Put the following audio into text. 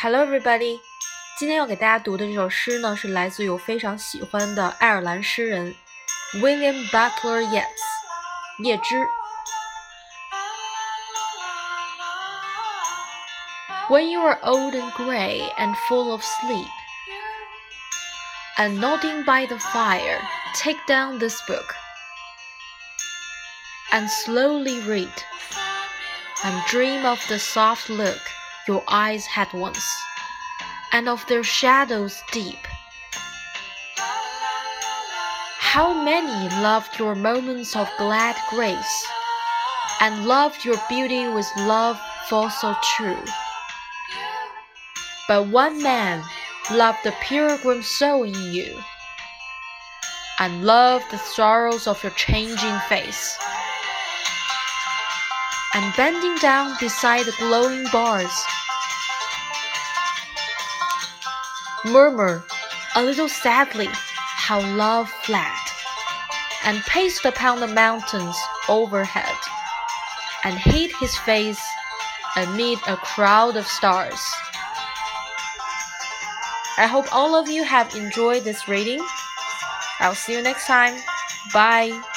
Hello, everybody！今天要给大家读的这首诗呢，是来自于我非常喜欢的爱尔兰诗人 William Butler Yeats 叶芝。When you are old and gray and full of sleep, and nodding by the fire, take down this book and slowly read, and dream of the soft look your eyes had once, and of their shadows deep. How many loved your moments of glad grace, and loved your beauty with love full so true. But one man loved the pilgrim soul in you, and loved the sorrows of your changing face and bending down beside the glowing bars, murmur a little sadly how love fled, and paced upon the mountains overhead, and hid his face amid a crowd of stars. I hope all of you have enjoyed this reading. I'll see you next time. Bye.